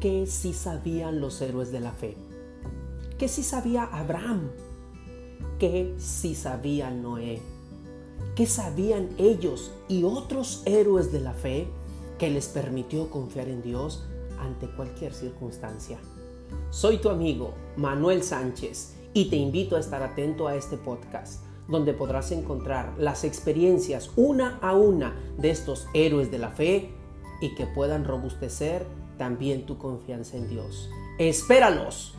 ¿qué sí sabían los héroes de la fe? ¿Qué sí sabía Abraham? ¿Qué sí sabía Noé? ¿Qué sabían ellos y otros héroes de la fe que les permitió confiar en Dios ante cualquier circunstancia? Soy tu amigo Manuel Sánchez y te invito a estar atento a este podcast donde podrás encontrar las experiencias una a una de estos héroes de la fe y que puedan robustecer también tu confianza en Dios. Espéralos